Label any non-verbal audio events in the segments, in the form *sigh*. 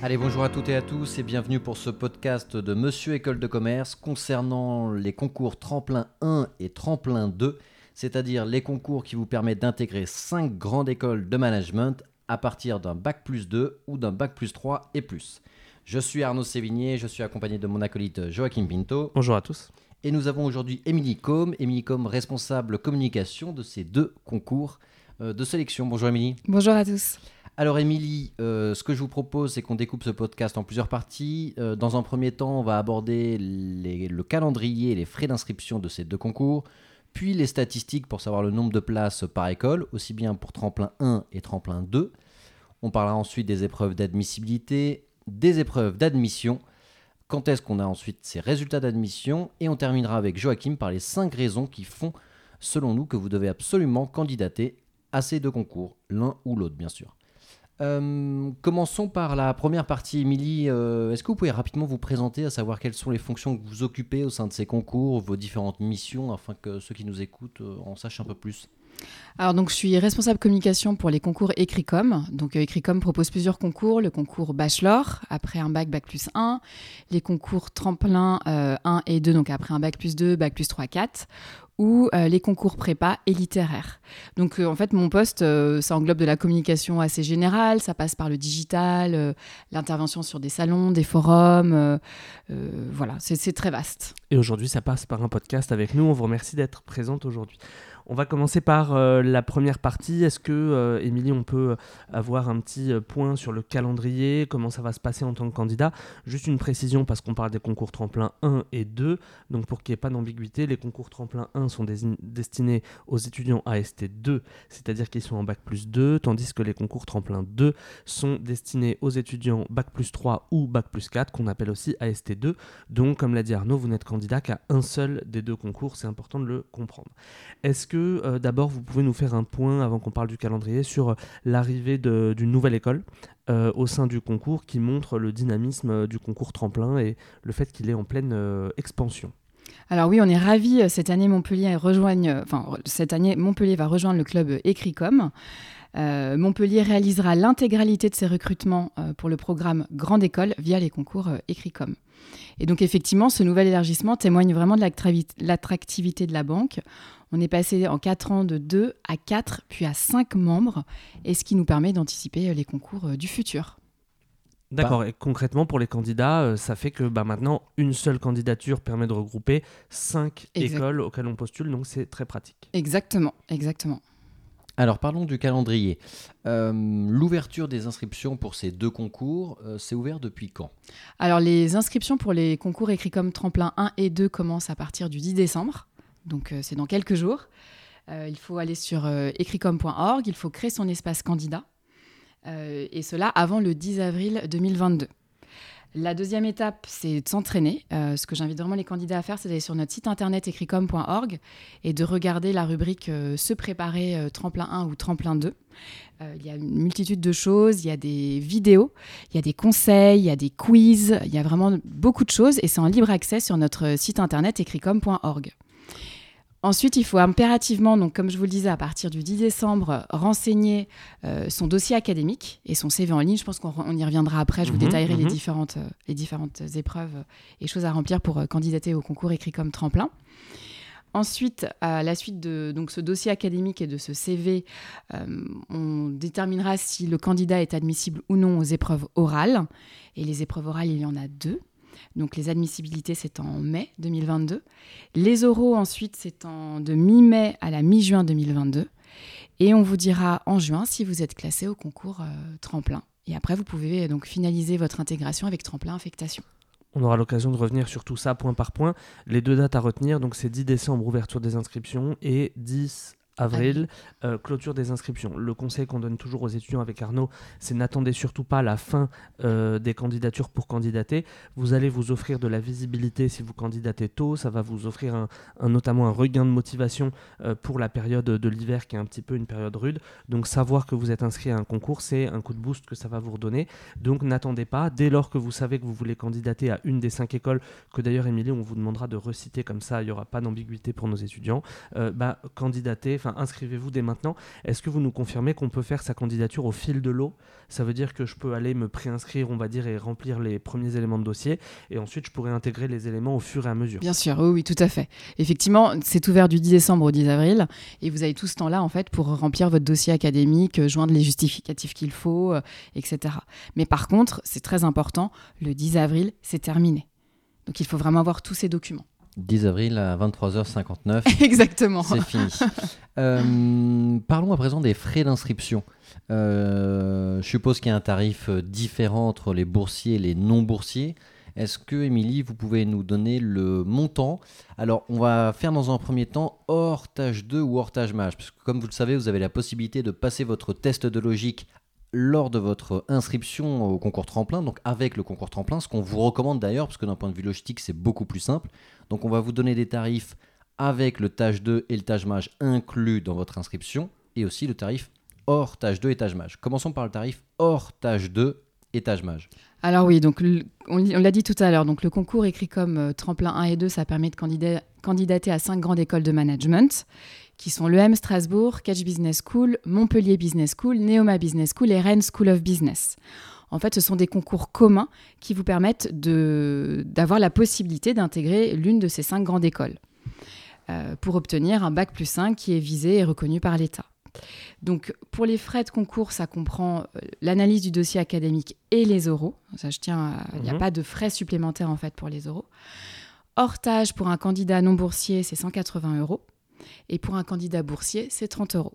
Allez, bonjour à toutes et à tous et bienvenue pour ce podcast de Monsieur École de Commerce concernant les concours Tremplin 1 et Tremplin 2, c'est-à-dire les concours qui vous permettent d'intégrer 5 grandes écoles de management à partir d'un bac plus 2 ou d'un bac plus 3 et plus. Je suis Arnaud Sévigné, je suis accompagné de mon acolyte Joachim Pinto. Bonjour à tous. Et nous avons aujourd'hui Émilie Combe, Émilie Combe responsable communication de ces deux concours euh, de sélection. Bonjour Émilie. Bonjour à tous. Alors Émilie, euh, ce que je vous propose, c'est qu'on découpe ce podcast en plusieurs parties. Euh, dans un premier temps, on va aborder le calendrier et les frais d'inscription de ces deux concours, puis les statistiques pour savoir le nombre de places par école, aussi bien pour tremplin 1 et tremplin 2. On parlera ensuite des épreuves d'admissibilité, des épreuves d'admission, quand est-ce qu'on a ensuite ces résultats d'admission, et on terminera avec Joachim par les 5 raisons qui font, selon nous, que vous devez absolument candidater à ces deux concours, l'un ou l'autre bien sûr. Euh, commençons par la première partie, Émilie. Euh, Est-ce que vous pouvez rapidement vous présenter, à savoir quelles sont les fonctions que vous occupez au sein de ces concours, vos différentes missions, afin que ceux qui nous écoutent euh, en sachent un peu plus? Alors donc je suis responsable communication pour les concours Écricom. Donc Écricom propose plusieurs concours, le concours bachelor après un bac bac plus 1, les concours tremplin euh, 1 et 2 donc après un bac plus 2, bac plus 3 4 ou euh, les concours prépa et littéraire. Donc euh, en fait mon poste euh, ça englobe de la communication assez générale, ça passe par le digital, l'intervention sur des salons, des forums, voilà, c'est très vaste. Et aujourd'hui, ça passe par un podcast avec nous. On vous remercie d'être présente aujourd'hui. On va commencer par euh, la première partie. Est-ce que, euh, Émilie, on peut avoir un petit euh, point sur le calendrier, comment ça va se passer en tant que candidat? Juste une précision parce qu'on parle des concours tremplin 1 et 2. Donc pour qu'il n'y ait pas d'ambiguïté, les concours tremplin 1 sont destinés aux étudiants AST 2, c'est-à-dire qu'ils sont en bac plus 2, tandis que les concours tremplin 2 sont destinés aux étudiants bac plus 3 ou bac plus 4, qu'on appelle aussi AST 2. Donc, comme l'a dit Arnaud, vous n'êtes candidat qu'à un seul des deux concours, c'est important de le comprendre. Euh, d'abord vous pouvez nous faire un point avant qu'on parle du calendrier sur euh, l'arrivée d'une nouvelle école euh, au sein du concours qui montre le dynamisme du concours tremplin et le fait qu'il est en pleine expansion Alors oui, on est ravis. Cette année, Montpellier va rejoindre le club Écricom. Euh, Montpellier réalisera l'intégralité de ses recrutements pour le programme Grande École via les concours euh, Écricom. Et donc effectivement, ce nouvel élargissement témoigne vraiment de l'attractivité de la banque. On est passé en 4 ans de 2 à 4, puis à 5 membres, et ce qui nous permet d'anticiper euh, les concours euh, du futur. D'accord, et concrètement pour les candidats, euh, ça fait que bah, maintenant une seule candidature permet de regrouper cinq Exact. écoles auxquelles on postule, donc c'est très pratique. Exactement, exactement. Alors parlons du calendrier. Euh, L'ouverture des inscriptions pour ces deux concours, euh, c'est ouvert depuis quand? Alors, les inscriptions pour les concours Écricom Tremplin 1 et 2 commencent à partir du 10 décembre. Donc, euh, c'est dans quelques jours. Euh, il faut aller sur euh, écricom.org, il faut créer son espace candidat. Et cela avant le 10 avril 2022. La deuxième étape, c'est de s'entraîner. Ce que j'invite vraiment les candidats à faire, c'est d'aller sur notre site internet écricom.org et de regarder la rubrique Se préparer tremplin 1 ou tremplin 2. Euh, il y a une multitude de choses, il y a des vidéos, il y a des conseils, il y a des quiz, il y a vraiment beaucoup de choses et c'est en libre accès sur notre site internet écricom.org. Ensuite, il faut impérativement, donc comme je vous le disais, à partir du 10 décembre, renseigner euh, son dossier académique et son CV en ligne. Je pense qu'on on y reviendra après. Je vous Mhm, détaillerai les, mhm. différentes, euh, les différentes épreuves et choses à remplir pour euh, candidater au concours écrit comme tremplin. Ensuite, à la suite de donc, ce dossier académique et de ce CV, euh, on déterminera si le candidat est admissible ou non aux épreuves orales. Et les épreuves orales, il y en a deux. Donc les admissibilités, c'est en mai 2022. Les oraux, ensuite, c'est de mi-mai à la mi-juin 2022. Et on vous dira en juin si vous êtes classé au concours euh, tremplin. Et après, vous pouvez euh, donc finaliser votre intégration avec tremplin affectation. On aura l'occasion de revenir sur tout ça point par point. Les deux dates à retenir, donc c'est 10 décembre, ouverture des inscriptions, et 10 avril, euh, clôture des inscriptions. Le conseil qu'on donne toujours aux étudiants avec Arnaud, c'est n'attendez surtout pas la fin euh, des candidatures pour candidater. Vous allez vous offrir de la visibilité si vous candidatez tôt. Ça va vous offrir un, un- notamment un regain de motivation euh, pour la période de l'hiver qui est un petit peu une période rude. Donc savoir que vous êtes inscrit à un concours, c'est un coup de boost que ça va vous redonner. Donc n'attendez pas. Dès lors que vous savez que vous voulez candidater à une des cinq écoles, que d'ailleurs Émilie, on vous demandera de reciter comme ça, il n'y aura pas d'ambiguïté pour nos étudiants, bah, candidater, inscrivez-vous dès maintenant. Est-ce que vous nous confirmez qu'on peut faire sa candidature au fil de l'eau? Ça veut dire que je peux aller me préinscrire, on va dire, et remplir les premiers éléments de dossier, et ensuite je pourrais intégrer les éléments au fur et à mesure. Bien sûr, oui, oui, tout à fait. Effectivement, c'est ouvert du 10 décembre au 10 avril, et vous avez tout ce temps-là en fait pour remplir votre dossier académique, joindre les justificatifs qu'il faut, euh, etc. Mais par contre, c'est très important, le 10 avril, c'est terminé. Donc il faut vraiment avoir tous ces documents. 10 avril à 23h59. *laughs* Exactement. C'est fini. Euh, parlons à présent des frais d'inscription. Euh, je suppose qu'il y a un tarif euh, différent entre les boursiers et les non-boursiers. Est-ce que, Émilie, vous pouvez nous donner le montant? Alors, on va faire dans un premier temps hors tâche 2 ou hors tâche mage. Parce que, comme vous le savez, vous avez la possibilité de passer votre test de logique lors de votre inscription au concours tremplin, donc avec le concours tremplin, ce qu'on vous recommande d'ailleurs, parce que d'un point de vue logistique, c'est beaucoup plus simple. Donc on va vous donner des tarifs avec le tâche 2 et le tâche mage inclus dans votre inscription, et aussi le tarif hors tâche 2 et tâche mage. Commençons par le tarif hors tâche 2 et tâche mage. Alors oui, donc on, l'a dit tout à l'heure, donc le concours écrit comme euh, tremplin 1 et 2, ça permet de candidater à cinq grandes écoles de management qui sont l'EM Strasbourg, Catch Business School, Montpellier Business School, Neoma Business School et Rennes School of Business. En fait, ce sont des concours communs qui vous permettent d'avoir la possibilité d'intégrer l'une de ces cinq grandes écoles euh, pour obtenir un bac plus 5 qui est visé et reconnu par l'État. Donc, pour les frais de concours, ça comprend euh, l'analyse du dossier académique et les oraux. Ça, je tiens, il n'y a Mhm. pas de frais supplémentaires en fait pour les oraux. Hors tâche pour un candidat non boursier, c'est 180 euros. Et pour un candidat boursier, c'est 30 euros.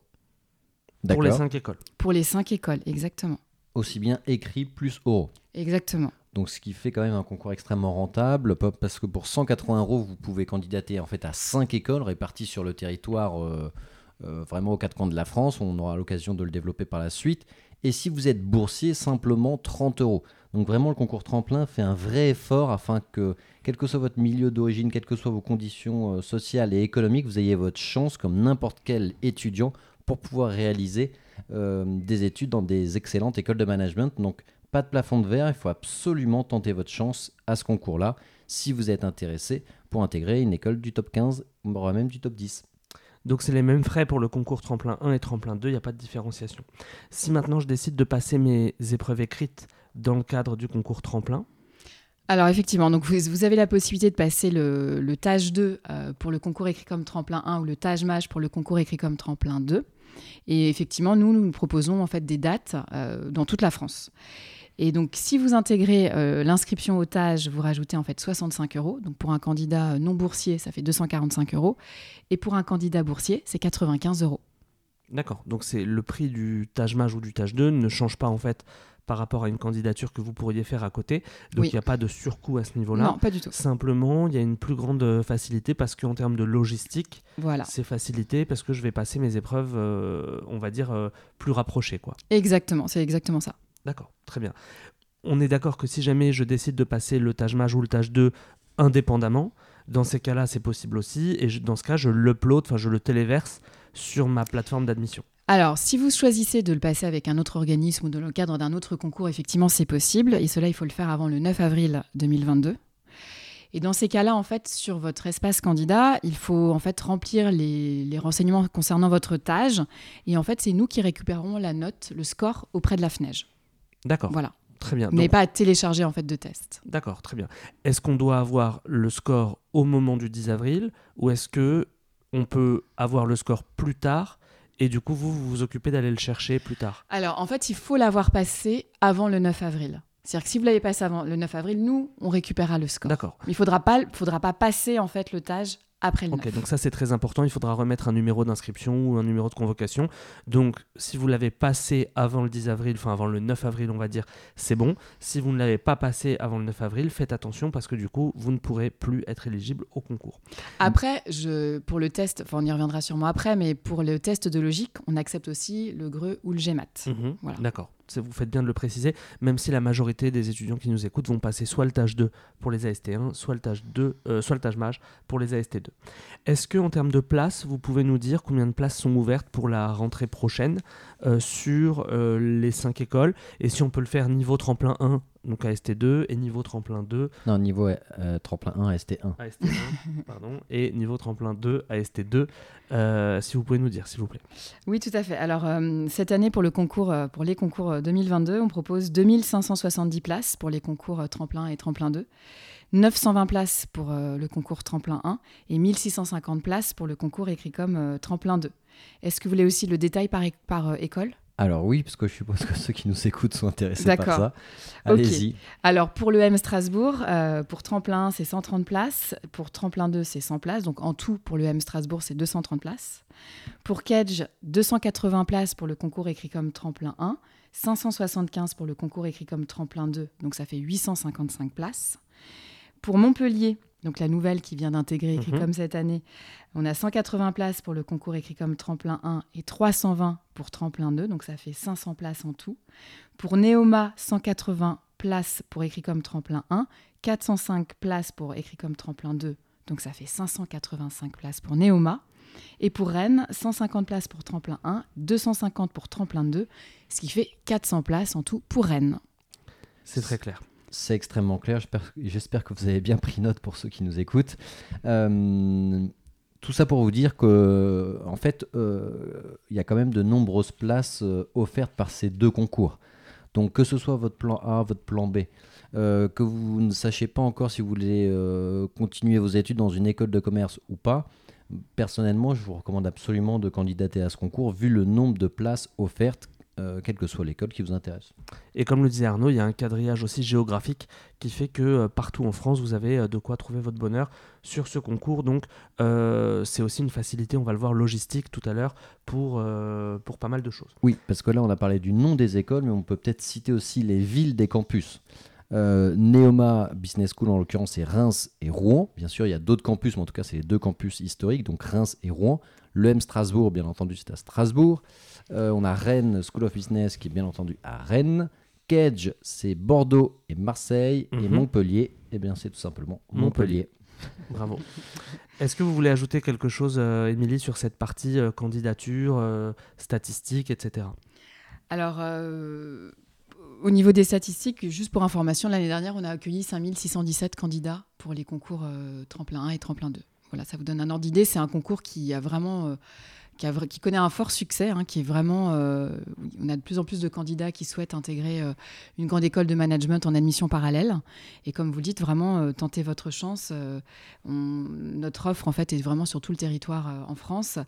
Pour les cinq écoles. Pour les cinq écoles, exactement. Aussi bien écrit plus euros. Exactement. Donc ce qui fait quand même un concours extrêmement rentable, pa- parce que pour 180 euros, vous pouvez candidater en fait à 5 écoles réparties sur le territoire, euh, euh, vraiment aux quatre coins de la France. On aura l'occasion de le développer par la suite. Et si vous êtes boursier, simplement 30 euros. Donc vraiment, le concours tremplin fait un vrai effort afin que, quel que soit votre milieu d'origine, quelles que soient vos conditions euh, sociales et économiques, vous ayez votre chance, comme n'importe quel étudiant, pour pouvoir réaliser euh, des études dans des excellentes écoles de management. Donc pas de plafond de verre, il faut absolument tenter votre chance à ce concours-là si vous êtes intéressé pour intégrer une école du top 15, voire même du top 10. Donc c'est les mêmes frais pour le concours tremplin 1 et tremplin 2, il n'y a pas de différenciation. Si maintenant je décide de passer mes épreuves écrites dans le cadre du concours tremplin, Alors effectivement, donc vous, avez la possibilité de passer le, tâche 2 euh, pour le concours écrit comme tremplin 1 ou le tâche mage pour le concours écrit comme tremplin 2. Et effectivement, nous, nous proposons en fait des dates euh, dans toute la France. Et donc, si vous intégrez euh, l'inscription au TAGE, vous rajoutez en fait 65 euros. Donc, pour un candidat non boursier, ça fait 245 euros. Et pour un candidat boursier, c'est 95 euros. D'accord, donc c'est le prix du tâche mage ou du tâche 2 ne change pas en fait par rapport à une candidature que vous pourriez faire à côté. Donc Oui. il n'y a pas de surcoût à ce niveau-là. Non, pas du tout. Simplement, il y a une plus grande euh, facilité parce qu'en termes de logistique, Voilà. c'est facilité parce que je vais passer mes épreuves, euh, on va dire, euh, plus rapprochées. quoi. Exactement, c'est exactement ça. D'accord, très bien. On est d'accord que si jamais je décide de passer le tâche mage ou le tâche 2 indépendamment, dans ces cas-là, c'est possible aussi. Et je- dans ce cas, je l'upload, enfin je le téléverse sur ma plateforme d'admission. Alors, si vous choisissez de le passer avec un autre organisme ou dans le cadre d'un autre concours, effectivement, c'est possible. Et cela, il faut le faire avant le 9 avril 2022. Et dans ces cas-là, en fait, sur votre espace candidat, il faut en fait remplir les, les renseignements concernant votre tâche. Et en fait, c'est nous qui récupérons la note, le score auprès de la FNEJ. D'accord, Voilà. très bien. Vous n'avez Donc- pas à télécharger en fait de test. D'accord, très bien. Est-ce qu'on doit avoir le score au moment du 10 avril ou est-ce que on peut avoir le score plus tard et du coup vous vous, vous occupez d'aller le chercher plus tard Alors, en fait, il faut l'avoir passé avant le 9 avril. C'est-à-dire que si vous l'avez passé avant le 9 avril, nous, on récupérera le score. D'accord. Il faudra pas, faudra pas passer en fait le tâche après le Ok, 9. donc ça c'est très important. Il faudra remettre un numéro d'inscription ou un numéro de convocation. Donc si vous l'avez passé avant le 10 avril, enfin avant le 9 avril, on va dire, c'est bon. Si vous ne l'avez pas passé avant le 9 avril, faites attention parce que du coup, vous ne pourrez plus être éligible au concours. Après, je, pour le test, enfin on y reviendra sûrement après, mais pour le test de logique, on accepte aussi le GRE ou le GMAT. Mhm, Voilà. D'accord. Vous faites bien de le préciser, même si la majorité des étudiants qui nous écoutent vont passer soit le tâche 2 pour les AST1, soit le tâche 2, euh, soit le tâche mage pour les AST2. Est-ce que en termes de places, vous pouvez nous dire combien de places sont ouvertes pour la rentrée prochaine euh, sur euh, les 5 écoles? Et si on peut le faire niveau tremplin 1 donc AST2, et niveau tremplin 2. Non, niveau euh, tremplin 1, AST1. AST1, pardon, et niveau tremplin 2, AST2. Euh, si vous pouvez nous dire, s'il vous plaît. Oui, tout à fait. Alors, euh, cette année, pour, le concours, euh, pour les concours 2022, on propose 2570 places pour les concours tremplin et tremplin 2, 920 places pour le concours tremplin 1 et 1650 places pour le concours écrit comme tremplin 2. Est-ce que vous voulez aussi le détail par, par école? Alors oui, parce que je suppose que ceux qui nous écoutent sont intéressés par ça. Allez-y. Alors pour le M Strasbourg, euh, pour tremplin, c'est 130 places. Pour tremplin 2, c'est 100 places. Donc en tout, pour le M Strasbourg, c'est 230 places. Pour Kedge, 280 places pour le concours écrit comme tremplin 1. 575 pour le concours écrit comme tremplin 2. Donc ça fait 855 places. Pour Montpellier, donc la nouvelle qui vient d'intégrer écrit mhm. comme cette année. On a 180 places pour le concours écrit comme tremplin 1 et 320 pour tremplin 2, donc ça fait 500 places en tout. Pour Neoma, 180 places pour écrit comme tremplin 1, 405 places pour écrit comme tremplin 2, donc ça fait 585 places pour Neoma. Et pour Rennes, 150 places pour tremplin 1, 250 pour tremplin 2, ce qui fait 400 places en tout pour Rennes. C'est très clair. C'est extrêmement clair. J'espère que vous avez bien pris note pour ceux qui nous écoutent. Euh, tout ça pour vous dire que, en fait, euh, il y a quand même de nombreuses places euh, offertes par ces deux concours. Donc, que ce soit votre plan A, votre plan B, que vous ne sachiez pas encore si vous voulez continuer vos études dans une école de commerce ou pas, personnellement, je vous recommande absolument de candidater à ce concours vu le nombre de places offertes euh, quelle que soit l'école qui vous intéresse. Et comme le disait Arnaud, il y a un quadrillage aussi géographique qui fait que euh, partout en France, vous avez euh, de quoi trouver votre bonheur sur ce concours. Donc c'est aussi une facilité, on va le voir, logistique tout à l'heure pour, pour pas mal de choses. Oui, parce que là, on a parlé du nom des écoles, mais on peut peut-être citer aussi les villes des campus. Neoma Business School, en l'occurrence, c'est Reims et Rouen. Bien sûr, il y a d'autres campus, mais en tout cas, c'est les deux campus historiques, donc Reims et Rouen. Le M Strasbourg, bien entendu, c'est à Strasbourg. Euh, on a Rennes School of Business qui est bien entendu à Rennes. Kedge, c'est Bordeaux et Marseille. Et mhm. Montpellier, eh bien, c'est tout simplement Montpellier. Bravo. *laughs* Est-ce que vous voulez ajouter quelque chose, euh, Émilie, sur cette partie euh, candidature, statistiques, etc. Alors, au niveau des statistiques, juste pour information, l'année dernière, on a accueilli 5617 candidats pour les concours Tremplin 1 et Tremplin 2. Voilà, ça vous donne un ordre d'idée. C'est un concours qui a vraiment qui, connaît un fort succès, hein, qui est vraiment. Euh, on a de plus en plus de candidats qui souhaitent intégrer euh, une grande école de management en admission parallèle. Et comme vous le dites, vraiment euh, tentez votre chance. notre offre en fait est vraiment sur tout le territoire en France,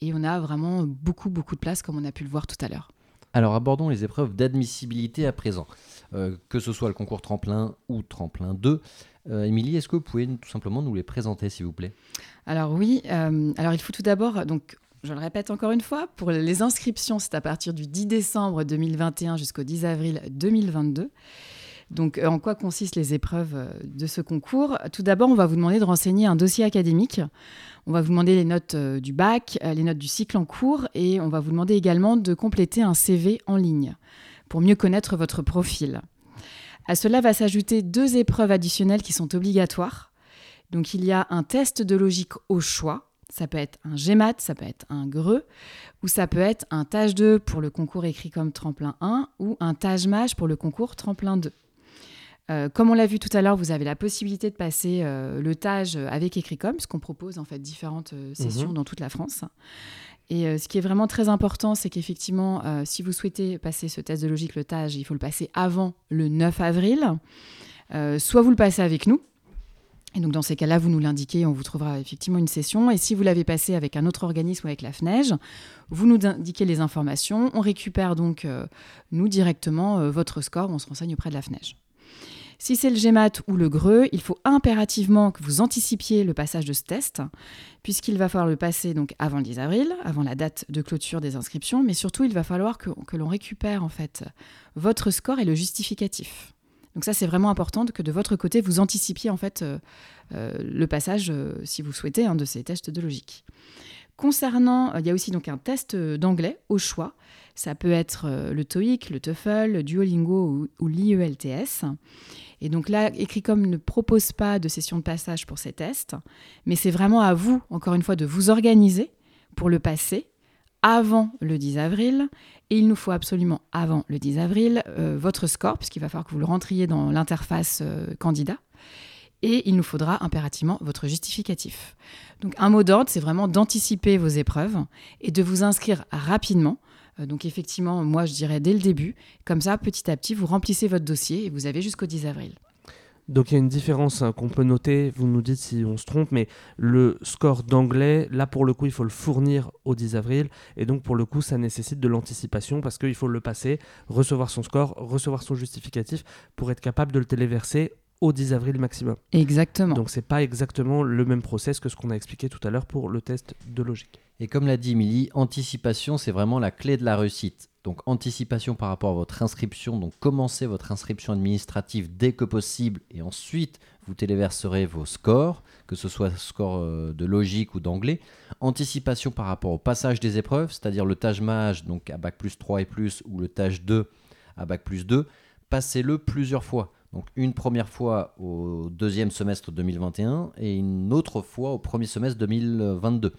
et on a vraiment beaucoup beaucoup de places, comme on a pu le voir tout à l'heure. Alors abordons les épreuves d'admissibilité à présent, que ce soit le concours tremplin ou tremplin 2. Émilie, est-ce que vous pouvez tout simplement nous les présenter, s'il vous plaît? Alors oui, alors il faut tout d'abord donc je le répète encore une fois, pour les inscriptions, c'est à partir du 10 décembre 2021 jusqu'au 10 avril 2022. Donc, euh, en quoi consistent les épreuves euh, de ce concours? Tout d'abord, on va vous demander de renseigner un dossier académique. On va vous demander les notes euh, du bac, les notes du cycle en cours, et on va vous demander également de compléter un CV en ligne pour mieux connaître votre profil. À cela va s'ajouter deux épreuves additionnelles qui sont obligatoires. Donc, il y a un test de logique au choix ça peut être un GMAT, ça peut être un GRE, ou ça peut être un TAGE 2 pour le concours écrit comme tremplin 1, ou un TAGE MAGE pour le concours tremplin 2. Euh, comme on l'a vu tout à l'heure, vous avez la possibilité de passer euh, le TAGE avec Écricom, puisqu'on propose en fait différentes euh, sessions mhm. dans toute la France. Et ce qui est vraiment très important, c'est qu'effectivement, si vous souhaitez passer ce test de logique, le TAGE, il faut le passer avant le 9 avril. soit vous le passez avec nous, et donc dans ces cas-là, vous nous l'indiquez, on vous trouvera effectivement une session. Et si vous l'avez passé avec un autre organisme ou avec la FNEJ, vous nous indiquez les informations. On récupère donc, euh, nous, directement euh, votre score. On se renseigne auprès de la FNEJ. Si c'est le GMAT ou le GREU, il faut impérativement que vous anticipiez le passage de ce test, puisqu'il va falloir le passer donc avant le 10 avril, avant la date de clôture des inscriptions, mais surtout il va falloir que, que l'on récupère en fait votre score et le justificatif. Donc ça, c'est vraiment important que de votre côté, vous anticipiez en fait euh, euh, le passage, euh, si vous souhaitez, hein, de ces tests de logique. Concernant, il y a aussi donc un test d'anglais au choix. Ça peut être le TOEIC, le TOEFL, le Duolingo ou, l'IELTS. Et donc là, Ecricom ne propose pas de session de passage pour ces tests, mais c'est vraiment à vous, encore une fois, de vous organiser pour le passer avant le 10 avril. Et il nous faut absolument, avant le 10 avril, euh, votre score, puisqu'il va falloir que vous le rentriez dans l'interface euh, candidat. Et il nous faudra impérativement votre justificatif. Donc un mot d'ordre, c'est vraiment d'anticiper vos épreuves et de vous inscrire rapidement. Euh, donc effectivement, moi je dirais dès le début. Comme ça, petit à petit, vous remplissez votre dossier et vous avez jusqu'au 10 avril. Donc il y a une différence hein, qu'on peut noter, vous nous dites si on se trompe, mais le score d'anglais, là pour le coup il faut le fournir au 10 avril, et donc pour le coup ça nécessite de l'anticipation parce qu'il faut le passer, recevoir son score, recevoir son justificatif pour être capable de le téléverser au 10 avril maximum. Exactement. Donc c'est pas exactement le même process que ce qu'on a expliqué tout à l'heure pour le test de logique. Et comme l'a dit Milly, anticipation, c'est vraiment la clé de la réussite. Donc anticipation par rapport à votre inscription, donc commencez votre inscription administrative dès que possible et ensuite vous téléverserez vos scores, que ce soit score euh, de logique ou d'anglais. Anticipation par rapport au passage des épreuves, c'est-à-dire le tâche mage donc à bac plus 3 et plus ou le tâche 2 à bac plus 2, passez-le plusieurs fois. Donc une première fois au deuxième semestre 2021 et une autre fois au premier semestre 2022.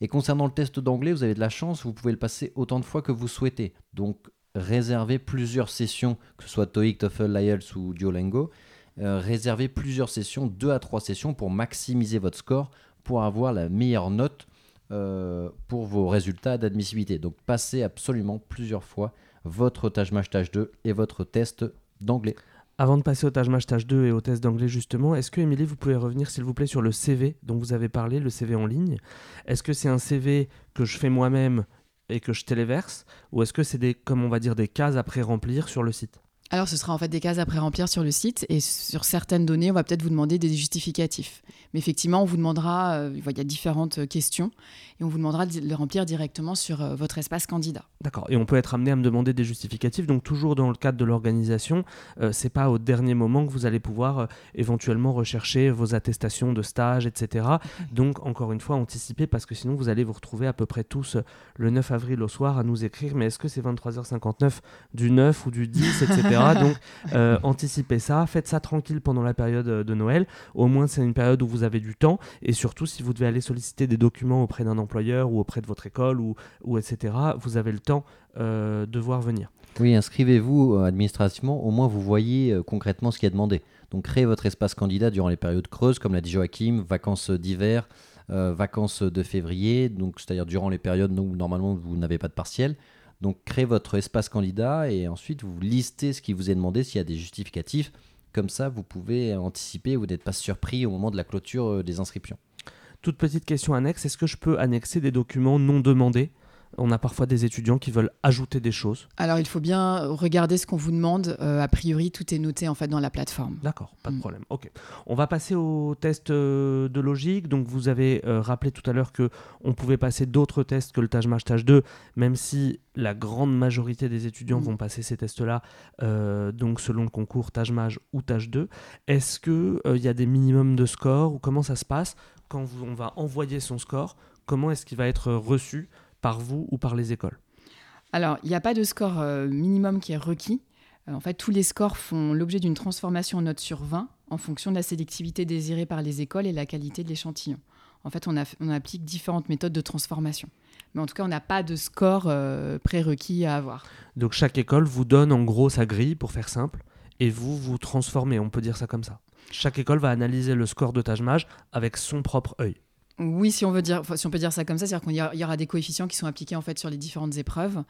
Et concernant le test d'anglais, vous avez de la chance, vous pouvez le passer autant de fois que vous souhaitez. Donc réservez plusieurs sessions, que ce soit TOEIC, TOEFL, IELTS ou Duolingo. Euh, réservez plusieurs sessions, deux à trois sessions pour maximiser votre score, pour avoir la meilleure note euh, pour vos résultats d'admissibilité. Donc passez absolument plusieurs fois votre tâche match tâche 2 et votre test d'anglais. Avant de passer au tâche match tâche 2 et au test d'anglais justement, est-ce que Émilie, vous pouvez revenir s'il vous plaît sur le CV dont vous avez parlé, le CV en ligne? Est-ce que c'est un CV que je fais moi-même et que je téléverse? Ou est-ce que c'est des comme on va dire des cases à pré-remplir sur le site? Alors, ce sera en fait des cases à pré-remplir sur le site et sur certaines données, on va peut-être vous demander des justificatifs. Mais effectivement, on vous demandera, euh, il y a différentes questions et on vous demandera de les remplir directement sur euh, votre espace candidat. D'accord. Et on peut être amené à me demander des justificatifs. Donc, toujours dans le cadre de l'organisation, euh, c'est pas au dernier moment que vous allez pouvoir éventuellement rechercher vos attestations de stage, etc. Donc, encore une fois, anticiper parce que sinon, vous allez vous retrouver à peu près tous le 9 avril au soir à nous écrire. Mais est-ce que c'est 23h59 du 9 ou du 10, etc. *laughs* Donc, euh, anticipez ça, faites ça tranquille pendant la période euh, de Noël. Au moins, c'est une période où vous avez du temps. Et surtout, si vous devez aller solliciter des documents auprès d'un employeur ou auprès de votre école ou, ou etc., vous avez le temps euh, de voir venir. Oui, inscrivez-vous administrativement, au moins vous voyez concrètement ce qui est demandé. Donc créez votre espace candidat durant les périodes creuses, comme l'a dit Joachim, vacances d'hiver, vacances de février, donc c'est-à-dire durant les périodes où normalement vous n'avez pas de partiel. Donc créez votre espace candidat et ensuite vous listez ce qui vous est demandé s'il y a des justificatifs. Comme ça, vous pouvez anticiper, vous n'êtes pas surpris au moment de la clôture euh, des inscriptions. Toute petite question annexe, est-ce que je peux annexer des documents non demandés? On a parfois des étudiants qui veulent ajouter des choses. Alors il faut bien regarder ce qu'on vous demande. Euh, a priori, tout est noté en fait dans la plateforme. D'accord, pas de mm. problème. Ok. On va passer au test euh, de logique. Donc vous avez euh, rappelé tout à l'heure que on pouvait passer d'autres tests que le tâche match tâche 2, même si la grande majorité des étudiants mm. vont passer ces tests-là, donc selon le concours match ou tâche 2. Est-ce qu'il il y a des minimums de score ou comment ça se passe quand on va envoyer son score? Comment est-ce qu'il va être reçu? Par vous ou par les écoles Alors, il n'y a pas de score euh, minimum qui est requis. Euh, en fait, tous les scores font l'objet d'une transformation en note sur 20 en fonction de la sélectivité désirée par les écoles et la qualité de l'échantillon. En fait, on, applique différentes méthodes de transformation. Mais en tout cas, on n'a pas de score euh, prérequis à avoir. Donc chaque école vous donne en gros sa grille, pour faire simple, et vous vous transformez, on peut dire ça comme ça. Chaque école va analyser le score de Tajmage avec son propre œil. Oui, si on, veut dire, si on peut dire ça comme ça, c'est-à-dire qu'il y, aura des coefficients qui sont appliqués en fait sur les différentes épreuves.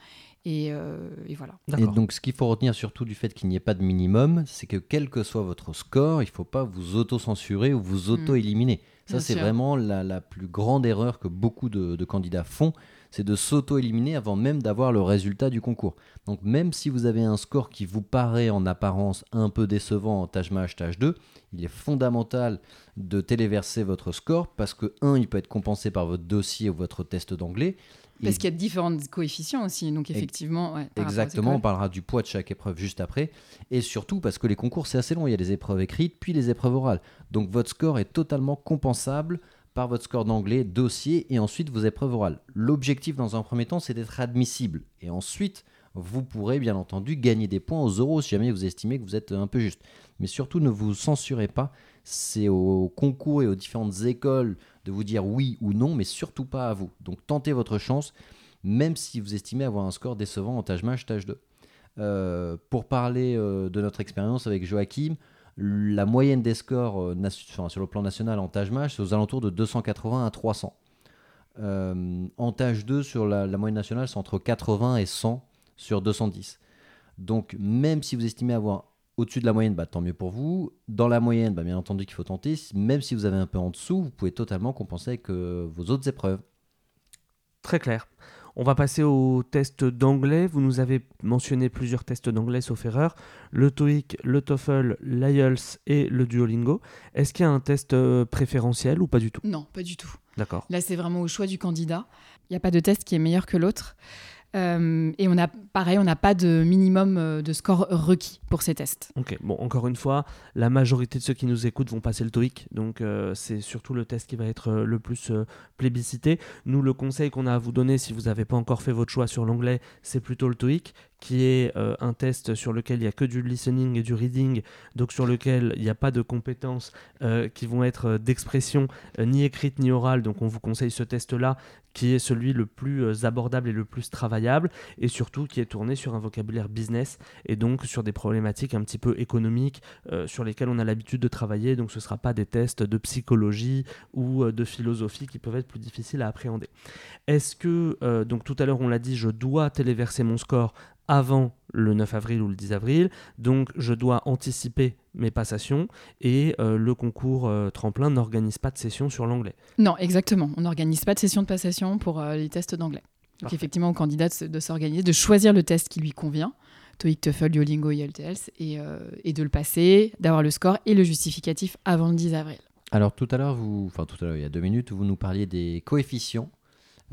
Et, euh, voilà. Et donc, ce qu'il faut retenir surtout du fait qu'il n'y ait pas de minimum, c'est que quel que soit votre score, il ne faut pas vous auto-censurer ou vous mm. auto-éliminer. Ça, c'est vraiment la, plus grande erreur que beaucoup de candidats font c'est de s'auto-éliminer avant même d'avoir le résultat du concours. Donc même si vous avez un score qui vous paraît en apparence un peu décevant en tâche match, tâche 2, il est fondamental de téléverser votre score parce que, un, il peut être compensé par votre dossier ou votre test d'anglais. Parce qu'il y a différents coefficients aussi, donc effectivement. exactement, on parlera du poids de chaque épreuve juste après. Et surtout parce que les concours, c'est assez long. Il y a des épreuves écrites, puis les épreuves orales. Donc votre score est totalement compensable par votre score d'anglais, dossier et ensuite vos épreuves orales. L'objectif dans un premier temps, c'est d'être admissible. Et ensuite, vous pourrez bien entendu gagner des points aux euros si jamais vous estimez que vous êtes un peu juste. Mais surtout, ne vous censurez pas. C'est aux concours et aux différentes écoles de vous dire oui ou non, mais surtout pas à vous. Donc tentez votre chance. même si vous estimez avoir un score décevant en tâche mage, tâche 2. Euh, pour parler euh, de notre expérience avec Joachim, la moyenne des scores euh, sur le plan national en tâche mage, c'est aux alentours de 280 à 300. Euh, en tâche 2, sur la, la moyenne nationale, c'est entre 80 et 100 sur 210. Donc, même si vous estimez avoir au-dessus de la moyenne, bah, tant mieux pour vous. Dans la moyenne, bah, bien entendu qu'il faut tenter. Même si vous avez un peu en dessous, vous pouvez totalement compenser avec euh, vos autres épreuves. Très clair. On va passer au test d'anglais. Vous nous avez mentionné plusieurs tests d'anglais, sauf erreur. Le TOEIC, le TOEFL, l'IELTS et le Duolingo. Est-ce qu'il y a un test euh, préférentiel ou pas du tout? Non, pas du tout. D'accord. Là, c'est vraiment au choix du candidat. Il n'y a pas de test qui est meilleur que l'autre. Euh, et on a, pareil, on n'a pas de minimum euh, de score requis pour ces tests. Ok, bon, encore une fois, la majorité de ceux qui nous écoutent vont passer le TOEIC, donc euh, c'est surtout le test qui va être le plus plébiscité. Nous, le conseil qu'on a à vous donner, si vous n'avez pas encore fait votre choix sur l'anglais, c'est plutôt le TOEIC, qui est un test sur lequel il n'y a que du listening et du reading, donc sur lequel il n'y a pas de compétences qui vont être d'expression ni écrite ni orale, donc on vous conseille ce test-là, qui est celui le plus euh, abordable et le plus travaillable, et surtout qui est tourné sur un vocabulaire business, et donc sur des problématiques un petit peu économiques euh, sur lesquelles on a l'habitude de travailler, donc ce ne sera pas des tests de psychologie ou euh, de philosophie qui peuvent être plus difficiles à appréhender. Est-ce que, donc tout à l'heure on l'a dit, je dois téléverser mon score avant le 9 avril ou le 10 avril, donc je dois anticiper mes passations et euh, le concours euh, tremplin n'organise pas de session sur l'anglais. Non, exactement. On n'organise pas de session de passation pour euh, les tests d'anglais. Donc Parfait. effectivement, au candidat de, s'organiser, de choisir le test qui lui convient, TOEIC, TOEFL, Duolingo, IELTS, et, euh, et de le passer, d'avoir le score et le justificatif avant le 10 avril. Alors tout à l'heure, vous, enfin tout à l'heure, il y a deux minutes, vous nous parliez des coefficients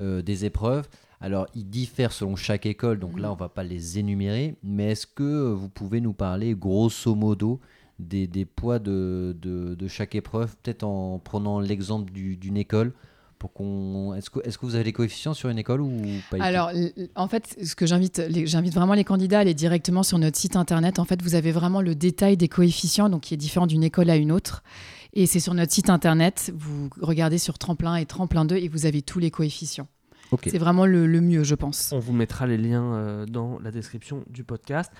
euh, des épreuves. Alors ils diffèrent selon chaque école, donc là on va pas les énumérer, mais est-ce que vous pouvez nous parler grosso modo des, des poids de, de, de chaque épreuve, peut-être en prenant l'exemple du- d'une école pour qu'on... Est-ce que, est que vous avez les coefficients sur une école ou pas Alors, en fait, ce que j'invite, j'invite vraiment les candidats à aller directement sur notre site internet. En fait, vous avez vraiment le détail des coefficients, donc qui est différent d'une école à une autre. Et c'est sur notre site internet. Vous regardez sur Tremplin et Tremplin 2 et vous avez tous les coefficients. C'est vraiment le, le mieux, je pense. On vous mettra les liens euh, dans la description du podcast.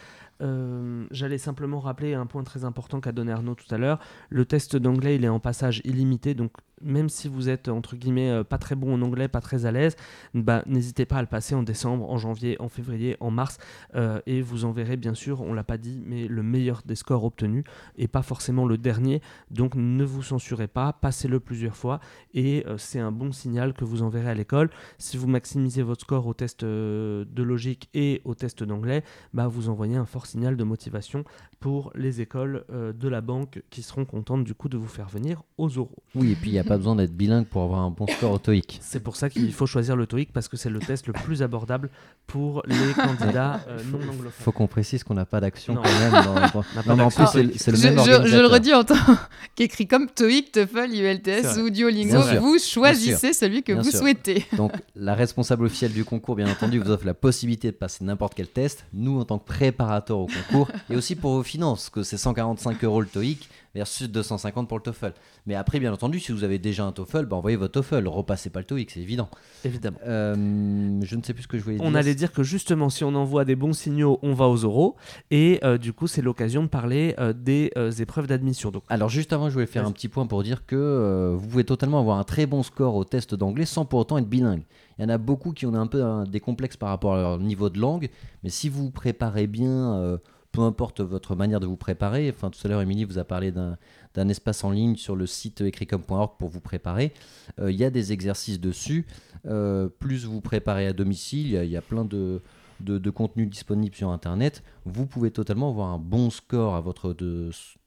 Euh, J'allais simplement rappeler un point très important qu'a donné Arnaud tout à l'heure. Le test d'anglais, il est en passage illimité, donc même si vous êtes entre guillemets euh, pas très bon en anglais, pas très à l'aise, bah, n'hésitez pas à le passer en décembre, en janvier, en février, en mars, euh, et vous enverrez bien sûr, on l'a pas dit, mais le meilleur des scores obtenus et pas forcément le dernier. Donc ne vous censurez pas, passez-le plusieurs fois et euh, c'est un bon signal que vous enverrez à l'école. Si vous maximisez votre score au test de logique et au test d'anglais, bah, vous envoyez un fort signal de motivation pour les écoles de la banque qui seront contentes du coup de vous faire venir aux euros. Oui, et puis il n'y a pas besoin d'être bilingue pour avoir un bon score au TOEIC. *laughs* C'est pour ça qu'il faut choisir le TOEIC parce que c'est le test le plus abordable pour les candidats euh, non anglophones. faut qu'on précise qu'on n'a pas d'action quand même. Dans, *laughs* dans- n'a pas Non, mais en plus, c'est le- c'est le je, même je- je le redis en tant *laughs* qu'écrit comme TOEIC, TOEFL, ULTS ou Duolingo, vous choisissez celui que Bien vous sûr. souhaitez. Donc, la responsable officielle du concours, bien entendu, vous offre la possibilité de passer n'importe quel test. Nous, en tant que préparateur au concours, et aussi pour vos finances, que c'est 145 euros le TOEIC versus 250 pour le TOEFL. Mais après, bien entendu, si vous avez déjà un TOEFL, bah, envoyez votre TOEFL. Repassez pas le TOEIC, c'est évident. Évidemment. Euh, je ne sais plus ce que je voulais dire. On allait dire que justement, si on envoie des bons signaux, on va aux euros. Et euh, du coup, c'est l'occasion de parler euh, des épreuves d'admission. Donc, Alors juste avant, je voulais faire un petit point pour dire que vous pouvez totalement avoir un très bon score au test d'anglais sans pour autant être bilingue. Il y en a beaucoup qui ont un peu un- des complexes par rapport à leur niveau de langue, mais si vous vous préparez bien, peu importe votre manière de vous préparer, enfin tout à l'heure Émilie vous a parlé d'un espace en ligne sur le site écritcom.org pour vous préparer, Euh, il y a des exercices dessus, Euh, plus vous préparez à domicile, il y a, plein de, de, contenus disponibles sur Internet, vous pouvez totalement avoir un bon score à votre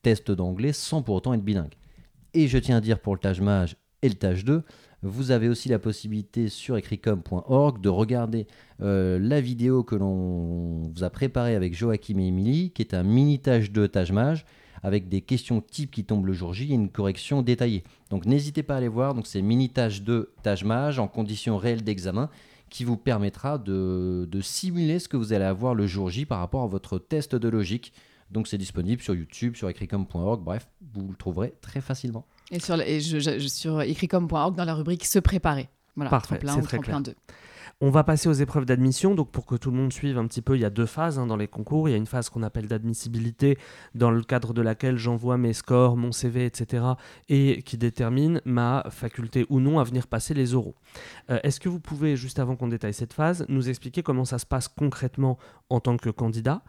test d'anglais sans pour autant être bilingue. Et je tiens à dire pour le tâche mage et le tâche 2, vous avez aussi la possibilité sur écritcom.org de regarder euh, la vidéo que l'on vous a préparée avec Joachim et Émilie, qui est un mini tâche 2 tâche mage, avec des questions types qui tombent le jour J et une correction détaillée. Donc n'hésitez pas à aller voir, donc c'est mini tâche 2 tâche mage en conditions réelles d'examen qui vous permettra de, de simuler ce que vous allez avoir le jour J par rapport à votre test de logique. Donc c'est disponible sur YouTube, sur écritcom.org, bref, vous le trouverez très facilement. Et sur, et je- je- je- sur écritcom.org dans la rubrique Se préparer. Voilà, Parfait, tremplin c'est ou très tremplin 2. On va passer aux épreuves d'admission. Donc, pour que tout le monde suive un petit peu, il y a deux phases hein, dans les concours. Il y a une phase qu'on appelle d'admissibilité, dans le cadre de laquelle j'envoie mes scores, mon CV, etc. et qui détermine ma faculté ou non à venir passer les oraux. Euh, est-ce que vous pouvez, juste avant qu'on détaille cette phase, nous expliquer comment ça se passe concrètement en tant que candidat?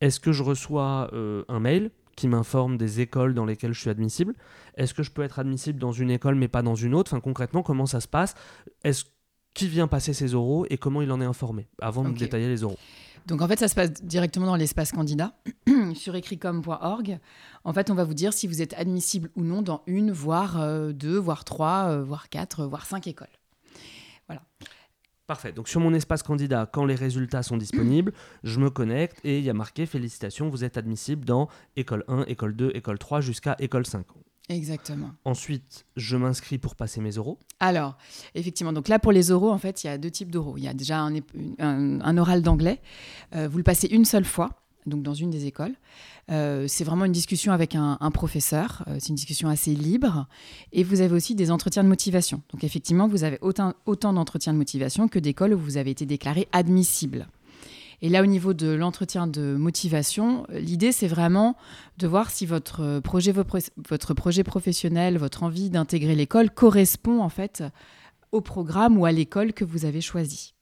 Est-ce que je reçois euh, un mail qui m'informe des écoles dans lesquelles je suis admissible? Est-ce que je peux être admissible dans une école mais pas dans une autre? Enfin, concrètement, comment ça se passe? Est-ce qui vient passer ses oraux et comment il en est informé? Avant de détailler les oraux donc en fait, ça se passe directement dans l'espace candidat *clears throat* sur écricom.org. En fait, on va vous dire si vous êtes admissible ou non dans une, voire euh, deux, voire trois, euh, voire quatre, voire cinq écoles. Voilà. Parfait. Donc sur mon espace candidat, quand les résultats sont disponibles, je me connecte et il y a marqué félicitations, vous êtes admissible dans école 1, école 2, école 3 jusqu'à école 5. Exactement. Ensuite, je m'inscris pour passer mes oraux. Alors, effectivement, donc là pour les oraux, en fait, il y a deux types d'oraux. Il y a déjà un, oral d'anglais. Euh, vous le passez une seule fois donc dans une des écoles. Euh, c'est vraiment une discussion avec un, professeur, euh, c'est une discussion assez libre. Et vous avez aussi des entretiens de motivation. Donc effectivement, vous avez autant, d'entretiens de motivation que d'écoles où vous avez été déclaré admissible. Et là, au niveau de l'entretien de motivation, l'idée, c'est vraiment de voir si votre projet, votre projet professionnel, votre envie d'intégrer l'école correspond en fait au programme ou à l'école que vous avez choisi.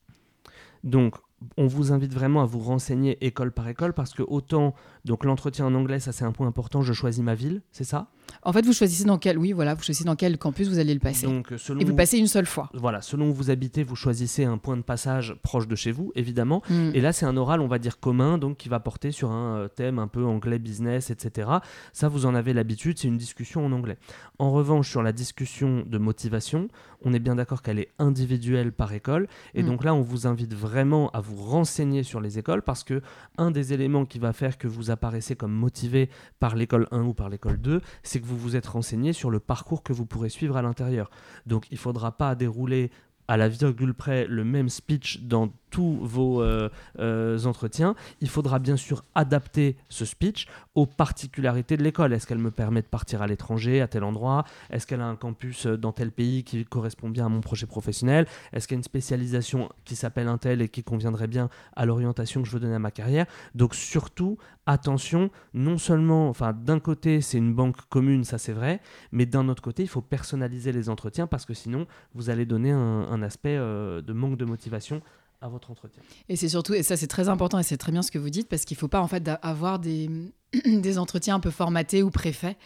Donc, on vous invite vraiment à vous renseigner école par école parce que autant donc l'entretien en anglais ça c'est un point important je choisis ma ville c'est ça? En fait vous choisissez dans quel oui voilà vous choisissez dans quel campus vous allez le passer. Donc selon et vous le passez une seule fois. Voilà selon où vous habitez vous choisissez un point de passage proche de chez vous évidemment. Hmm. et là c'est un oral on va dire commun donc qui va porter sur un euh, thème un peu anglais business etc ça vous en avez l'habitude c'est une discussion en anglais. En revanche sur la discussion de motivation on est bien d'accord qu'elle est individuelle par école. Et hmm. donc là on vous invite vraiment à vous renseigner sur les écoles parce que un des éléments qui va faire que vous apparaissez comme motivé par l'école 1 ou par l'école 2, c'est que vous vous êtes renseigné sur le parcours que vous pourrez suivre à l'intérieur. Donc il ne faudra pas dérouler à la virgule près le même speech dans tous vos euh, euh, entretiens, il faudra bien sûr adapter ce speech aux particularités de l'école. Est-ce qu'elle me permet de partir à l'étranger, à tel endroit? Est-ce qu'elle a un campus euh, dans tel pays qui correspond bien à mon projet professionnel? Est-ce qu'il y a une spécialisation qui s'appelle un tel et qui conviendrait bien à l'orientation que je veux donner à ma carrière? Donc surtout, attention, non seulement, enfin d'un côté c'est une banque commune, ça c'est vrai, mais d'un autre côté il faut personnaliser les entretiens parce que sinon vous allez donner un, aspect de manque de motivation votre entretien. Et c'est surtout, et ça c'est très important et c'est très bien ce que vous dites, parce qu'il ne faut pas en fait avoir des, *clears throat* des entretiens un peu formatés ou préfaits.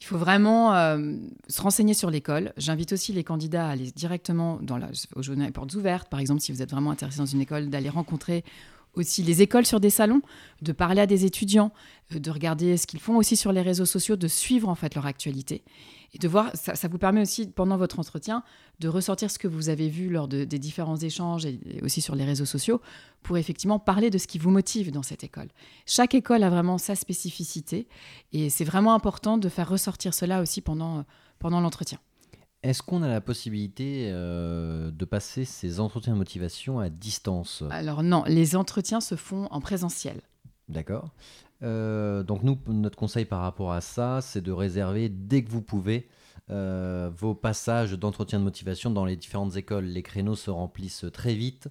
Il faut vraiment euh, se renseigner sur l'école. J'invite aussi les candidats à aller directement dans la, au journal Portes Ouvertes, par exemple, si vous êtes vraiment intéressé dans une école, d'aller rencontrer aussi les écoles sur des salons, de parler à des étudiants, euh, de regarder ce qu'ils font aussi sur les réseaux sociaux, de suivre en fait leur actualité et de voir. Ça, vous permet aussi pendant votre entretien de ressortir ce que vous avez vu lors des différents échanges et aussi sur les réseaux sociaux pour effectivement parler de ce qui vous motive dans cette école. Chaque école a vraiment sa spécificité et c'est vraiment important de faire ressortir cela aussi pendant, pendant l'entretien. Est-ce qu'on a la possibilité euh, de passer ces entretiens de motivation à distance? Alors non, les entretiens se font en présentiel. D'accord. Euh, donc nous, notre conseil par rapport à ça, c'est de réserver dès que vous pouvez euh, vos passages d'entretien de motivation dans les différentes écoles. Les créneaux se remplissent très vite.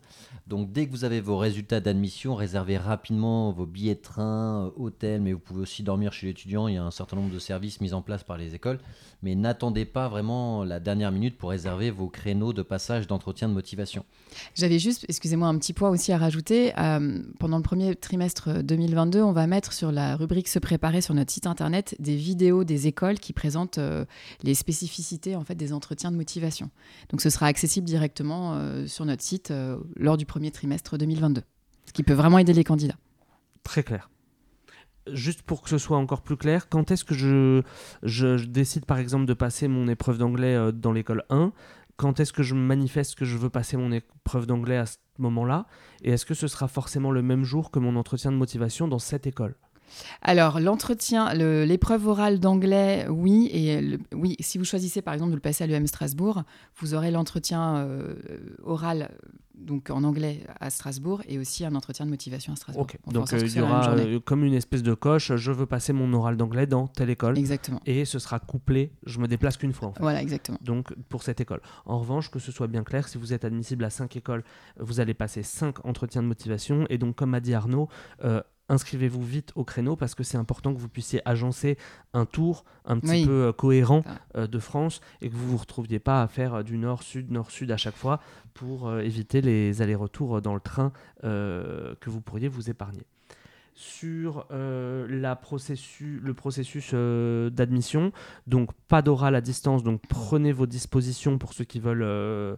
Donc dès que vous avez vos résultats d'admission, réservez rapidement vos billets de train, hôtel, mais vous pouvez aussi dormir chez l'étudiant. Il y a un certain nombre de services mis en place par les écoles mais n'attendez pas vraiment la dernière minute pour réserver vos créneaux de passage d'entretien de motivation. J'avais juste, excusez-moi, un petit point aussi à rajouter. Euh, pendant le premier trimestre 2022, on va mettre sur la rubrique Se préparer sur notre site internet des vidéos des écoles qui présentent euh, les spécificités en fait des entretiens de motivation. Donc ce sera accessible directement euh, sur notre site lors du premier trimestre 2022, ce qui peut vraiment aider les candidats. Très clair. Juste pour que ce soit encore plus clair, quand est-ce que je, je, décide par exemple de passer mon épreuve d'anglais euh, dans l'école 1 Quand est-ce que je manifeste que je veux passer mon épreuve d'anglais à ce moment-là? Et est-ce que ce sera forcément le même jour que mon entretien de motivation dans cette école? Alors, l'entretien, l'épreuve orale d'anglais, oui. Et oui, si vous choisissez par exemple de le passer à l'UM Strasbourg, vous aurez l'entretien euh, oral donc en anglais à Strasbourg et aussi un entretien de motivation à Strasbourg. Donc euh, il y aura euh, comme une espèce de coche, je veux passer mon oral d'anglais dans telle école, Exactement. et ce sera couplé, je me déplace qu'une fois en fait. Voilà, exactement. Donc pour cette école. En revanche, que ce soit bien clair, si vous êtes admissible à 5 écoles, vous allez passer 5 entretiens de motivation. Et donc, comme a dit Arnaud, euh, inscrivez-vous vite au créneau parce que c'est important que vous puissiez agencer un tour un petit Oui. peu euh, cohérent euh, de France et que vous vous retrouviez pas à faire euh, du nord-sud, nord-sud à chaque fois pour éviter les allers-retours dans le train que vous pourriez vous épargner. Sur euh, la processus, le processus euh, d'admission, donc pas d'oral à distance, donc prenez vos dispositions pour ceux qui veulent euh,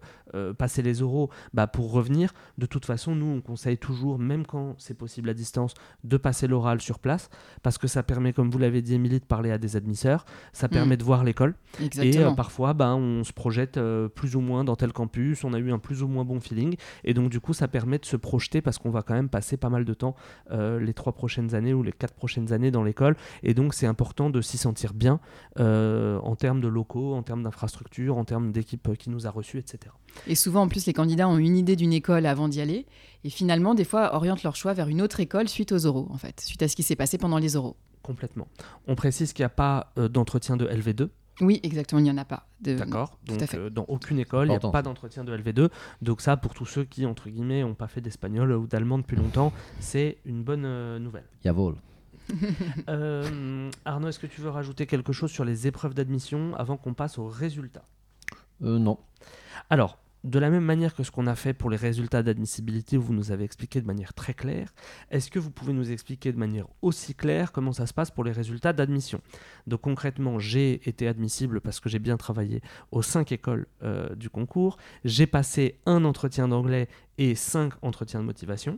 passer les oraux. Bah, pour revenir. De toute façon, nous, on conseille toujours, même quand c'est possible à distance, de passer l'oral sur place parce que ça permet, comme vous l'avez dit, Émilie, de parler à des admisseurs, ça permet de voir l'école. Et parfois, bah, on se projette plus ou moins dans tel campus, on a eu un plus ou moins bon feeling. Et donc du coup, ça permet de se projeter parce qu'on va quand même passer pas mal de temps les trois prochaines années ou les quatre prochaines années dans l'école et donc c'est important de s'y sentir bien euh, en termes de locaux, en termes d'infrastructures, en termes d'équipe euh, qui nous a reçus, etc. Et souvent, en plus, les candidats ont une idée d'une école avant d'y aller. Et finalement, des fois, orientent leur choix vers une autre école suite aux oraux, en fait, suite à ce qui s'est passé pendant les oraux. Complètement. On précise qu'il n'y a pas euh, d'entretien de LV2, Oui, exactement, il n'y en a pas. De... d'accord tout à Donc fait. euh, dans aucune école, il n'y a pas d'entretien de LV2. Donc ça, pour tous ceux qui, entre guillemets, n'ont pas fait d'espagnol ou d'allemand depuis longtemps, c'est une bonne euh, nouvelle. Yavol. *laughs* Euh, Arnaud, est-ce que tu veux rajouter quelque chose sur les épreuves d'admission avant qu'on passe aux résultats Euh, non. Alors, de la même manière que ce qu'on a fait pour les résultats d'admissibilité, vous nous avez expliqué de manière très claire, est-ce que vous pouvez nous expliquer de manière aussi claire comment ça se passe pour les résultats d'admission? Donc concrètement, j'ai été admissible parce que j'ai bien travaillé aux cinq écoles euh, du concours, j'ai passé un entretien d'anglais et cinq entretiens de motivation.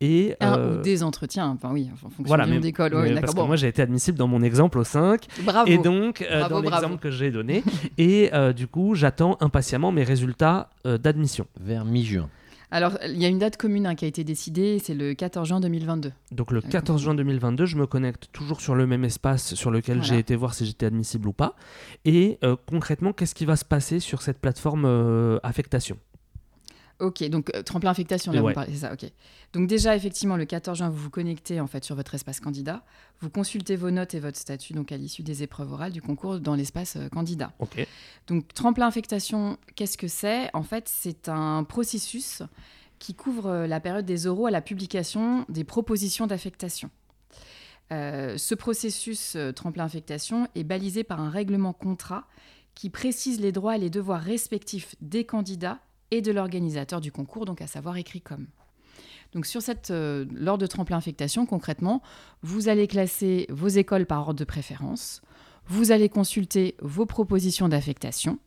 Et, Un euh, ou des entretiens, enfin oui, en fonction voilà, du mais, nombre d'écoles. mais ouais, parce que moi j'ai été admissible dans mon exemple aux 5 bravo. et donc, euh, Bravo, dans l'exemple que j'ai donné, *laughs* et euh, du coup, j'attends impatiemment mes résultats euh, d'admission. Vers mi-juin. Alors, il y a une date commune hein, qui a été décidée, c'est le 14 juin 2022. Donc, le D'accord. 14 juin 2022, je me connecte toujours sur le même espace sur lequel Voilà. j'ai été voir si j'étais admissible ou pas. Et euh, concrètement, qu'est-ce qui va se passer sur cette plateforme euh, affectation? Ok, donc euh, tremplin affectation, là Ouais. vous parlez, c'est ça, ok. Donc déjà, effectivement, le 14 juin, vous vous connectez en fait sur votre espace candidat, vous consultez vos notes et votre statut donc à l'issue des épreuves orales du concours dans l'espace euh, candidat. Ok. Donc tremplin affectation, qu'est-ce que c'est? En fait, c'est un processus qui couvre euh, la période des oraux à la publication des propositions d'affectation. Euh, ce processus tremplin affectation est balisé par un règlement contrat qui précise les droits et les devoirs respectifs des candidats et de l'organisateur du concours, donc à savoir écrit comme. Donc sur cette, euh, lors de tremplin affectation, concrètement, vous allez classer vos écoles par ordre de préférence, vous allez consulter vos propositions d'affectation,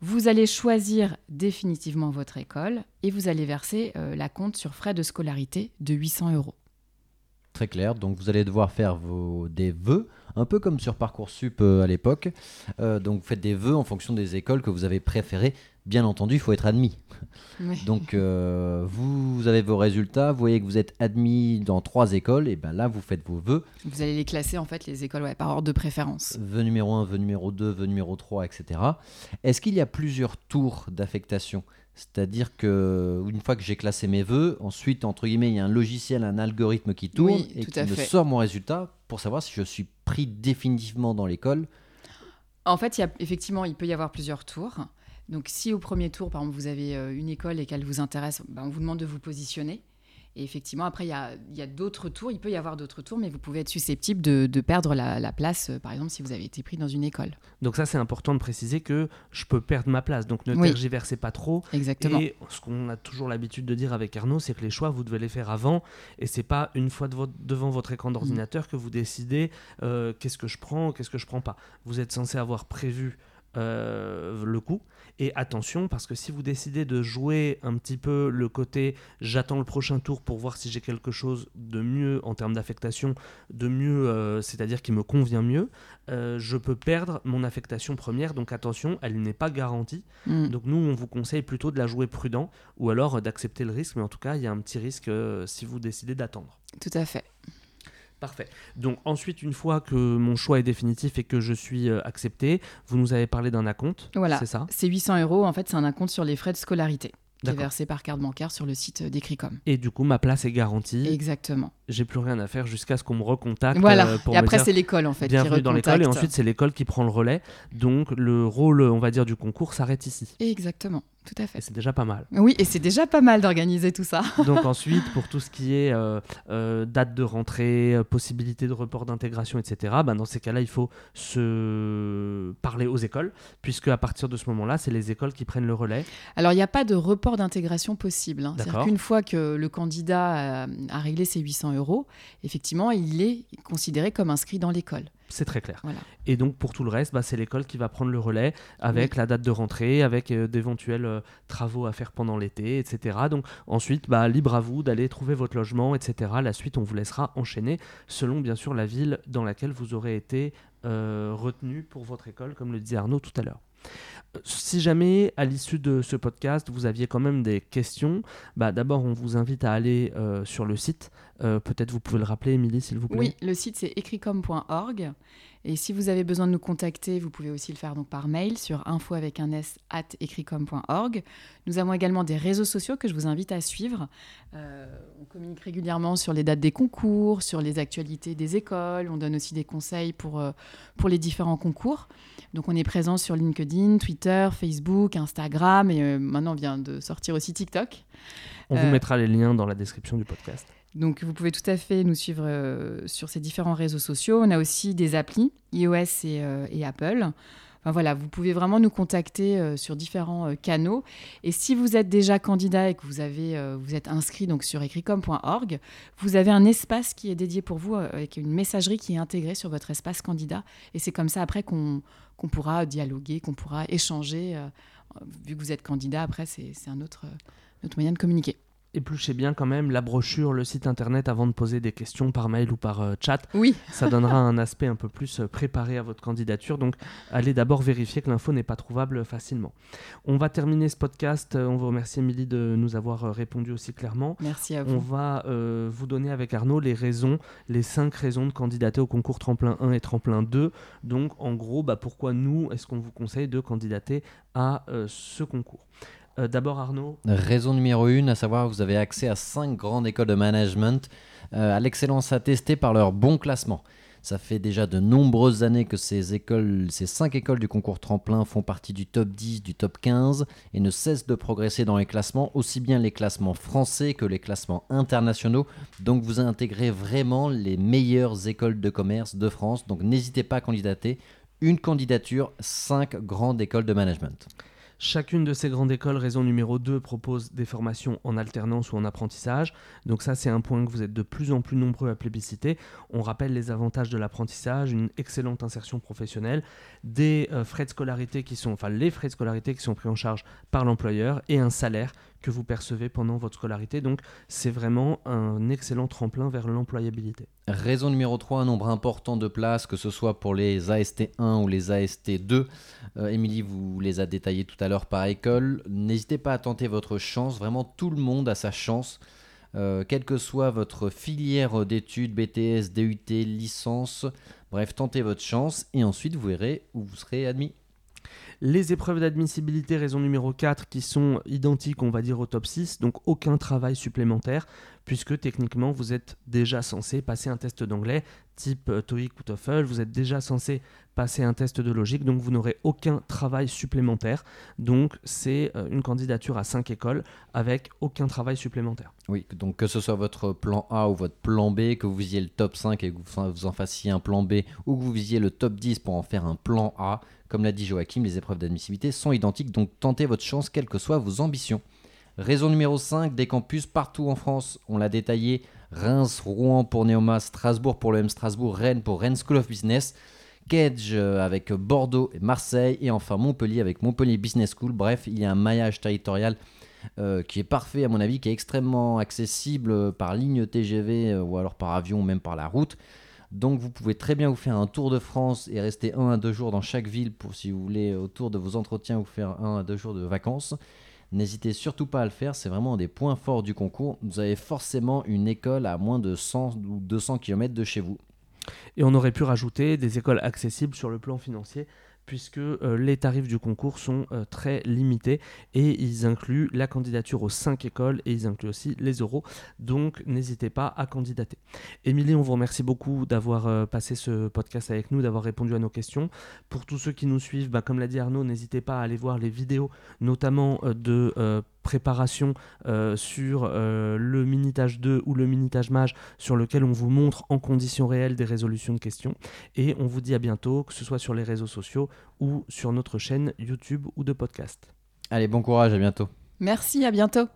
vous allez choisir définitivement votre école et vous allez verser euh, la compte sur frais de scolarité de 800 euros. Très clair. Donc vous allez devoir faire vos, des vœux, un peu comme sur Parcoursup euh, à l'époque. Donc vous faites des vœux en fonction des écoles que vous avez préférées. Bien entendu, il faut être admis. Donc euh, vous avez vos résultats, vous voyez que vous êtes admis dans trois écoles, et ben là vous faites vos vœux. Vous allez les classer en fait les écoles ouais, par ordre de préférence. Vœu numéro 1, vœu numéro 2, vœu numéro 3, etc. Est-ce qu'il y a plusieurs tours d'affectation? C'est-à-dire que une fois que j'ai classé mes vœux, ensuite, entre guillemets, il y a un logiciel, un algorithme qui tourne Oui, et qui me fait. sort mon résultat pour savoir si je suis pris définitivement dans l'école. En fait, il y a, effectivement, il peut y avoir plusieurs tours. Donc, si au premier tour, par exemple, vous avez euh, une école et qu'elle vous intéresse, ben, on vous demande de vous positionner. Et effectivement, après, il y a, d'autres tours. Il peut y avoir d'autres tours, mais vous pouvez être susceptible de, de perdre la, la place, euh, par exemple, si vous avez été pris dans une école. Donc, ça, c'est important de préciser que je peux perdre ma place. Donc, ne Oui. tergiversez pas trop. Exactement. Et ce qu'on a toujours l'habitude de dire avec Arnaud, c'est que les choix, vous devez les faire avant. Et c'est pas une fois de devant votre écran d'ordinateur que vous décidez euh, qu'est-ce que je prends, qu'est-ce que je prends pas. Vous êtes censé avoir prévu euh, le coup. Et attention, parce que si vous décidez de jouer un petit peu le côté j'attends le prochain tour pour voir si j'ai quelque chose de mieux en termes d'affectation, de mieux, euh, c'est-à-dire qui me convient mieux, euh, je peux perdre mon affectation première. Donc attention, elle n'est pas garantie. Mm. Donc nous, on vous conseille plutôt de la jouer prudent ou alors d'accepter le risque. Mais en tout cas, il y a un petit risque si vous décidez d'attendre. Tout à fait. Parfait. Donc ensuite, une fois que mon choix est définitif et que je suis euh, accepté, vous nous avez parlé d'un acompte. Voilà. C'est ça? C'est 800 euros. En fait, c'est un acompte sur les frais de scolarité. qui est versé par carte bancaire sur le site d'Ecricom. Et du coup, ma place est garantie. Exactement. J'ai plus rien à faire jusqu'à ce qu'on me recontacte. Voilà. euh, pour et après, c'est l'école en fait. qui bienvenue dans l'école. Et ensuite, c'est l'école qui prend le relais. Donc, le rôle, on va dire, du concours s'arrête ici. Exactement, tout à fait. c'est déjà pas mal. Oui, et c'est déjà pas mal d'organiser tout ça. *laughs* Donc *laughs* ensuite, pour tout ce qui est euh, euh, date de rentrée, possibilité de report d'intégration, etc., ben, dans ces cas-là, il faut se parler aux écoles, puisque à partir de ce moment-là, c'est les écoles qui prennent le relais. Alors, il n'y a pas de report d'intégration possible. hein. C'est-à-dire qu'une fois que le candidat a, a réglé ses 800 euros, effectivement, il est considéré comme inscrit dans l'école. C'est très clair. Voilà. Et donc pour tout le reste, bah, c'est l'école qui va prendre le relais avec la date de rentrée, avec euh, d'éventuels euh, travaux à faire pendant l'été, etc. Donc ensuite, bah, libre à vous d'aller trouver votre logement, etc. La suite, on vous laissera enchaîner selon bien sûr la ville dans laquelle vous aurez été euh, retenu pour votre école, comme le disait Arnaud tout à l'heure. Si jamais, à l'issue de ce podcast, vous aviez quand même des questions, bah, d'abord, on vous invite à aller euh, sur le site. Euh, Peut-être vous pouvez le rappeler, Émilie, s'il vous plaît. Oui, le site c'est écricom.org. Et si vous avez besoin de nous contacter, vous pouvez aussi le faire donc par mail sur info avec un s at écricom.org. Nous avons également des réseaux sociaux que je vous invite à suivre. Euh, on communique régulièrement sur les dates des concours, sur les actualités des écoles. On donne aussi des conseils pour, pour les différents concours. Donc on est présent sur LinkedIn, Twitter, Facebook, Instagram et euh, maintenant on vient de sortir aussi TikTok. On vous Euh, mettra les liens dans la description du podcast. Donc vous pouvez tout à fait nous suivre euh, sur ces différents réseaux sociaux. On a aussi des applis, iOS et, et Apple. Voilà, vous pouvez vraiment nous contacter euh, sur différents euh, canaux. Et si vous êtes déjà candidat et que vous, avez, euh, vous êtes inscrit donc sur écricom.org, vous avez un espace qui est dédié pour vous avec une messagerie qui est intégrée sur votre espace candidat. Et c'est comme ça après qu'on pourra dialoguer, qu'on pourra échanger. vu que vous êtes candidat, après c'est un autre moyen de communiquer. Épluchez bien quand même la brochure, le site internet avant de poser des questions par mail ou par euh, chat. Oui, *laughs* Ça donnera un aspect un peu plus euh, préparé à votre candidature. Donc, allez d'abord vérifier que l'info n'est pas trouvable facilement. On va terminer ce podcast. Euh, On vous remercie, Émilie, de nous avoir euh, répondu aussi clairement. merci à On vous. va euh, vous donner avec Arnaud les raisons, les cinq raisons de candidater au concours Tremplin 1 et Tremplin 2. Donc, en gros, bah, pourquoi nous, est-ce qu'on vous conseille de candidater à euh, ce concours? Euh, D'abord, Arnaud, Raison numéro une, à savoir vous avez accès à cinq grandes écoles de management euh, à l'excellence attestée par leur bon classement. Ça fait déjà de nombreuses années que ces écoles, ces cinq écoles du concours tremplin font partie du top 10, du top 15 et ne cessent de progresser dans les classements, aussi bien les classements français que les classements internationaux. Donc vous intégrez vraiment les meilleures écoles de commerce de France. Donc n'hésitez pas à candidater. Une candidature, cinq grandes écoles de management. Chacune de ces grandes écoles, raison numéro 2, propose des formations en alternance ou en apprentissage. Donc ça, c'est un point que vous êtes de plus en plus nombreux à plébisciter. On rappelle les avantages de l'apprentissage, une excellente insertion professionnelle, des euh, frais de scolarité qui sont, enfin les frais de scolarité qui sont pris en charge par l'employeur et un salaire que vous percevez pendant votre scolarité. Donc c'est vraiment un excellent tremplin vers l'employabilité. Raison numéro 3, un nombre important de places, que ce soit pour les AST1 ou les AST2. Euh, Émilie vous les a détaillées tout à l'heure par école. N'hésitez pas à tenter votre chance. Vraiment, tout le monde a sa chance. Euh, quelle que soit votre filière d'études, BTS, DUT, licence, bref, tentez votre chance et ensuite vous verrez où vous serez admis. Les épreuves d'admissibilité, raison numéro 4, qui sont identiques, on va dire, au top 6, donc aucun travail supplémentaire, puisque techniquement, vous êtes déjà censé passer un test d'anglais type euh, TOEIC ou TOEFL, vous êtes déjà censé passer un test de logique, donc vous n'aurez aucun travail supplémentaire. Donc c'est euh, une candidature à 5 écoles avec aucun travail supplémentaire. Oui, donc que ce soit votre plan A ou votre plan B, que vous visiez le top 5 et que vous, vous en fassiez un plan B, ou que vous visiez le top 10 pour en faire un plan A, comme l'a dit Joachim, les épreuves d'admissibilité sont identiques, donc tentez votre chance, quelles que soient vos ambitions. Raison numéro 5, des campus partout en France, on l'a détaillé, Reims, Rouen pour Neoma, Strasbourg pour le M Strasbourg, Rennes pour Rennes School of Business, Kedge euh, avec Bordeaux et Marseille, et enfin Montpellier avec Montpellier Business School. Bref, il y a un maillage territorial euh, qui est parfait à mon avis, qui est extrêmement accessible euh, par ligne TGV ou alors par avion ou même par la route. Donc vous pouvez très bien vous faire un tour de France et rester un à deux jours dans chaque ville pour si vous voulez autour de vos entretiens vous faire un à deux jours de vacances. N'hésitez surtout pas à le faire, c'est vraiment un des points forts du concours. Vous avez forcément une école à moins de 100 ou 200 km de chez vous. Et on aurait pu rajouter des écoles accessibles sur le plan financier, puisque les tarifs du concours sont très limités et ils incluent la candidature aux 5 écoles et ils incluent aussi les euros. Donc n'hésitez pas à candidater. Émilie, on vous remercie beaucoup d'avoir passé ce podcast avec nous, d'avoir répondu à nos questions. Pour tous ceux qui nous suivent, bah, comme l'a dit Arnaud, n'hésitez pas à aller voir les vidéos, notamment de préparation euh, sur euh, le Minitage 2 ou le Minitage Mage, sur lequel on vous montre en conditions réelles des résolutions de questions. Et on vous dit à bientôt, que ce soit sur les réseaux sociaux ou sur notre chaîne YouTube ou de podcast. Allez, bon courage, à bientôt. Merci, à bientôt.